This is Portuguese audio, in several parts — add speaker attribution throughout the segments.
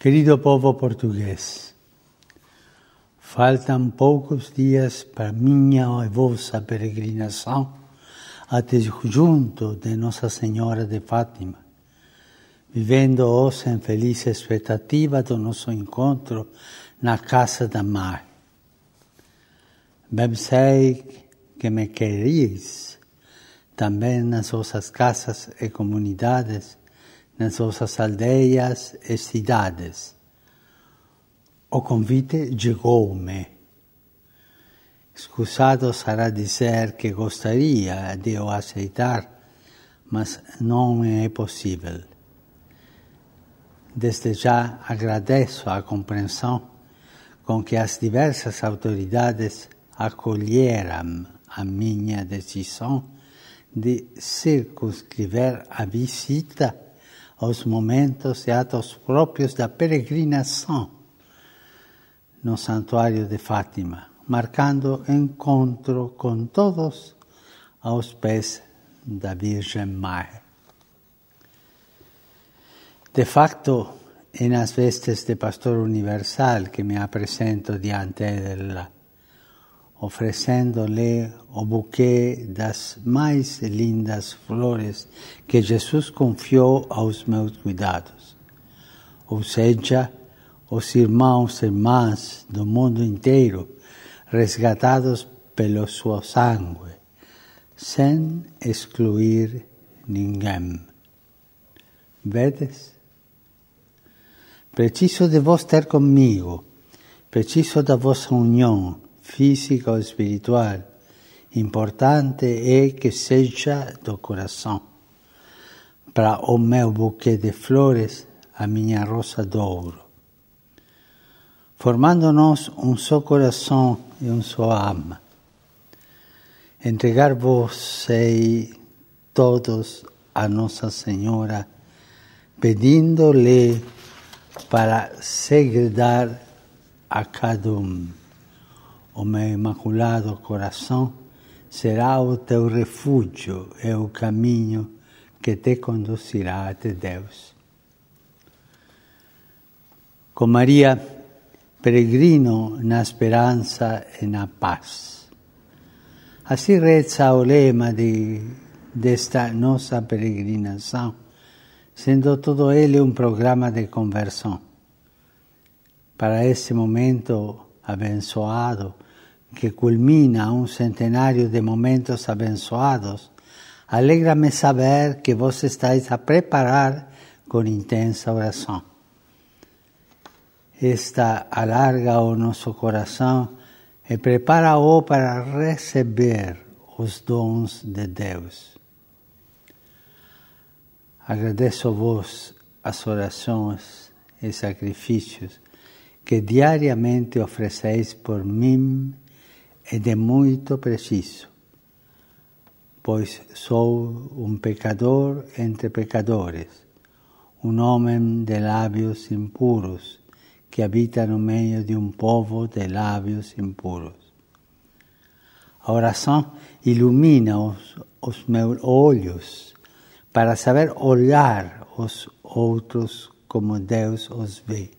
Speaker 1: Querido povo português, faltam poucos dias para minha e vossa peregrinação até junto de Nossa Senhora de Fátima, vivendo hoje em feliz expectativa do nosso encontro na casa da Mãe. Bem sei que me quereis também nas vossas casas e comunidades nas vossas aldeias e cidades. O convite chegou-me. Excusado será dizer que gostaria de o aceitar, mas não é possível. Desde já agradeço a compreensão com que as diversas autoridades acolheram a minha decisão de circunscrever a visita aos momentos e atos próprios da peregrinação no Santuário de Fátima, marcando encontro com todos aos pés da Virgem Mãe. De facto, é nas vestes de pastor universal que me apresento diante dela oferecendo-lhe o buquê das mais lindas flores que Jesus confiou aos meus cuidados. Ou seja, os irmãos e irmãs do mundo inteiro, resgatados pelo seu sangue, sem excluir ninguém. Vedes? Preciso de vos ter comigo, preciso da vossa união física ou espiritual. Importante é que seja do coração. Para o meu buquê de flores, a minha rosa de ouro. Formando-nos um só coração e um só alma. Entregar-vos todos a Nossa Senhora, pedindo-lhe para segredar a cada um o meu imaculado coração será o teu refúgio e o caminho que te conduzirá até Deus. Com Maria, peregrino na esperança e na paz. Assim reza o lema de, desta nossa peregrinação, sendo todo ele um programa de conversão. Para esse momento abençoado, que culmina un centenario de momentos abençoados, alegra-me saber que vos estáis a preparar con intensa oração. Esta alarga o nosso coração e prepara-o para receber os dons de Deus. Agradeço-vos as orações e sacrifícios que diariamente ofereceis por mim é de muito preciso, pois sou um pecador entre pecadores, um homem de lábios impuros que habita no meio de um povo de lábios impuros. A oração ilumina os, os meus olhos para saber olhar os outros como Deus os vê,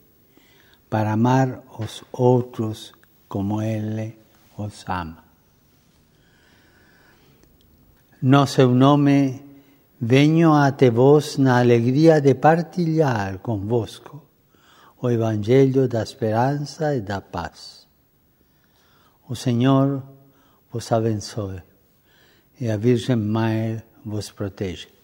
Speaker 1: para amar os outros como Ele os ama. No seu nome, venho até vós na alegria de partilhar convosco o Evangelho da esperança e da paz. O Senhor vos abençoe e a Virgem Mãe vos proteja.